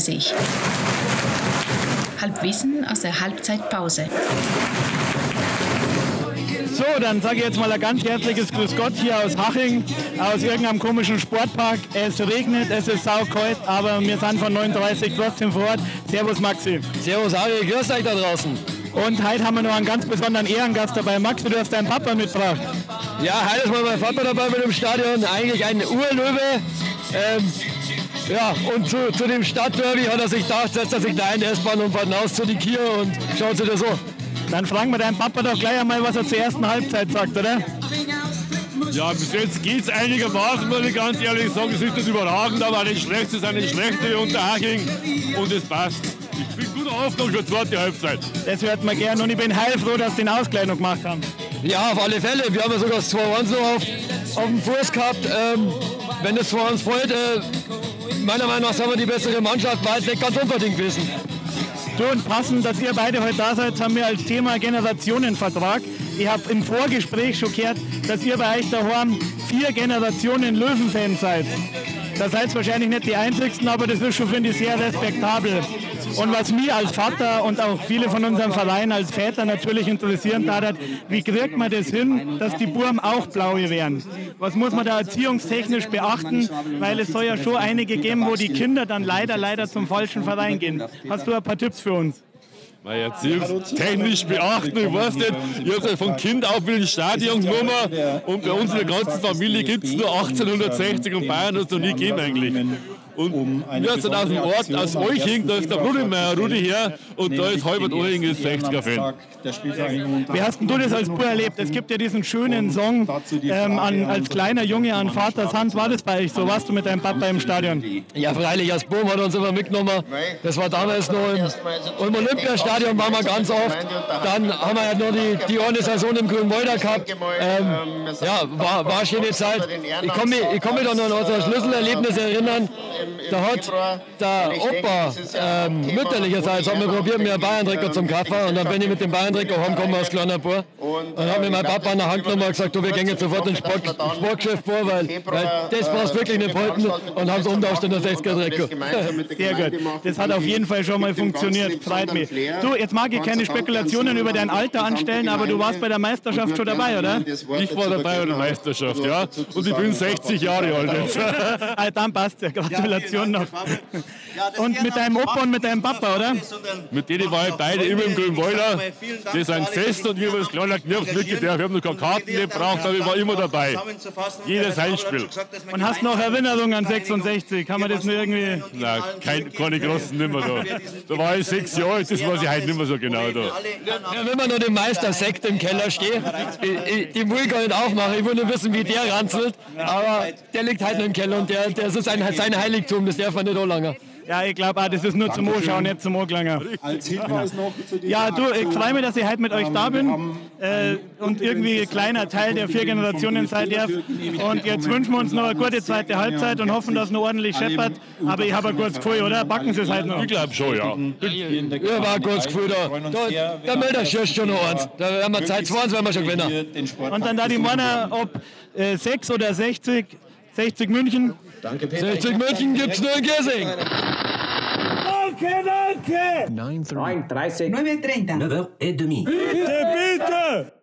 sich. Halbwissen aus der Halbzeitpause. So, dann sage ich jetzt mal ein ganz herzliches Grüß Gott hier aus Haching, aus irgendeinem komischen Sportpark. Es regnet, es ist saukalt, aber wir sind von 39 trotzdem vor Ort. Servus Maxi. Servus Ari, grüß euch da draußen. Und heute haben wir noch einen ganz besonderen Ehrengast dabei. Maxi, du hast deinen Papa mitgebracht. Ja, heute ist mal mein Vater dabei mit dem Stadion. Eigentlich ein Urlöwe. Ähm, ja, und zu, zu dem Stadtderby hat er sich gedacht, setzt er sich da in die S-Bahn und fährt hinaus zu die Kier und schaut sich das so. Dann fragen wir deinen Papa doch gleich einmal, was er zur ersten Halbzeit sagt, oder? Ja, bis jetzt geht es einigermaßen, muss ich ganz ehrlich sagen. Es ist nicht überragend, aber nicht schlecht. Es ist eine schlechte Unterhaching und es passt. Ich bin guter Hoffnung für die zweite Halbzeit. Das hört man gern und ich bin heilfroh, dass sie den Ausgleich noch gemacht haben. Ja, auf alle Fälle. Wir haben ja sogar das 2-1 noch auf, auf dem Fuß gehabt. Ähm, wenn das 2-1 fällt, äh, meiner Meinung nach sind wir die bessere Mannschaft, war es nicht ganz unverdient gewesen. Du und passend, dass ihr beide heute da seid, haben wir als Thema Generationenvertrag. Ich habe im Vorgespräch schon gehört, dass ihr bei euch daheim vier Generationen Löwenfans seid. Da seid wahrscheinlich nicht die einzigsten, aber das ist schon, finde ich, sehr respektabel. Und was mich als Vater und auch viele von unserem Verein als Väter natürlich interessieren hat, wie kriegt man das hin, dass die Burm auch blaue werden? Was muss man da erziehungstechnisch beachten? Weil es soll ja schon einige geben, wo die Kinder dann leider, leider zum falschen Verein gehen. Hast du ein paar Tipps für uns? Meine erziehungstechnisch beachten, ich weiß nicht, ich habe von Kind auf will Stadionnummer. Und bei uns in der ganzen Familie gibt es nur 1860 und Bayern hat es noch nie gegeben eigentlich. Und wir sind aus dem Ort, aus Euching, da ist der Rudemeier Rudi her und da ist Halbert Euching ist 60er-Fan. Wie hast du das als Bub erlebt? Es gibt ja diesen schönen Song ähm, an, als kleiner Junge an Vaters Hand. War das bei euch so? Warst du mit deinem Papa im Stadion? Ja, freilich, als Boom hat er uns immer mitgenommen. Das war damals noch im, im Olympiastadion, waren wir ganz oft. Dann haben wir ja noch die, die eine Saison im Grünwalder gehabt. Ähm, ja, war, war eine schöne Zeit. Ich kann mich, ich kann mich da noch an unser Schlüsselerlebnis erinnern. Da hat der Opa ähm, mütterlicherseits haben wir probiert, mir einen Bayern-Trikot zum kaufen und dann bin ich mit dem Bayern-Trikot heimgekommen als kleiner Bub und dann hat mir mein Papa an der Hand genommen und gesagt, du, wir gehen jetzt sofort ins Sport, Sportgeschäft vor, weil, weil das brauchst wirklich nicht halten und haben es umtauscht in der 60er-Trikot. Sehr gut. Das hat auf jeden Fall schon mal funktioniert. Freut mich. Du, jetzt mag ich keine Spekulationen über dein Alter anstellen, aber du warst bei der Meisterschaft schon dabei, oder? Ich war dabei bei der Meisterschaft, ja. Und ich bin 60 Jahre alt jetzt. dann passt ja. Gratulation noch. Und mit deinem Opa und mit deinem Papa, oder? Mit denen war ich beide immer im Grünwalder. Die sind fest und ich habe als kleiner Knirps. Wir haben noch keine Karten gebraucht, aber ich war immer dabei. Jedes Heimspiel. Und hast noch Erinnerungen an 66? Kann man das nur irgendwie... Nein, kein, keine großen nimmer da. Da war ich sechs Jahre alt, das weiß ich heute nicht mehr so genau da. Ja, wenn man noch den Meister Sekt im Keller steht, die will ich gar nicht aufmachen. Ich will nur wissen, wie der ranzelt. Aber der liegt halt noch im Keller und der, der ist sein, sein Heiligtum, das darf man nicht anlangen. Ja, ich glaube auch, das ist nur zum Anschauen, nicht zum Anglangen. Ja, du, ich freue mich, dass ich heute mit euch da bin äh, und irgendwie ein kleiner Teil der vier Generationen seid ihr. Und jetzt wünschen wir uns noch eine gute zweite Halbzeit und hoffen, dass es noch ordentlich scheppert. Aber ich habe ein gutes Gefühl, oder? Backen Sie es halt noch? Ich glaube schon, ja. Ja, war ein gutes Gefühl da. Da, da meldet sich schon noch eins. Da werden wir Zeit 20, werden wir schon gewinnen. Und dann da die Männer, ob äh, 6 oder 60, 60 München. Danke, Peter. 60 München gibt es nur in Giersing. Danke, danke! 9.30. 9.30. 9h30. 9h30. Bitte, bitte!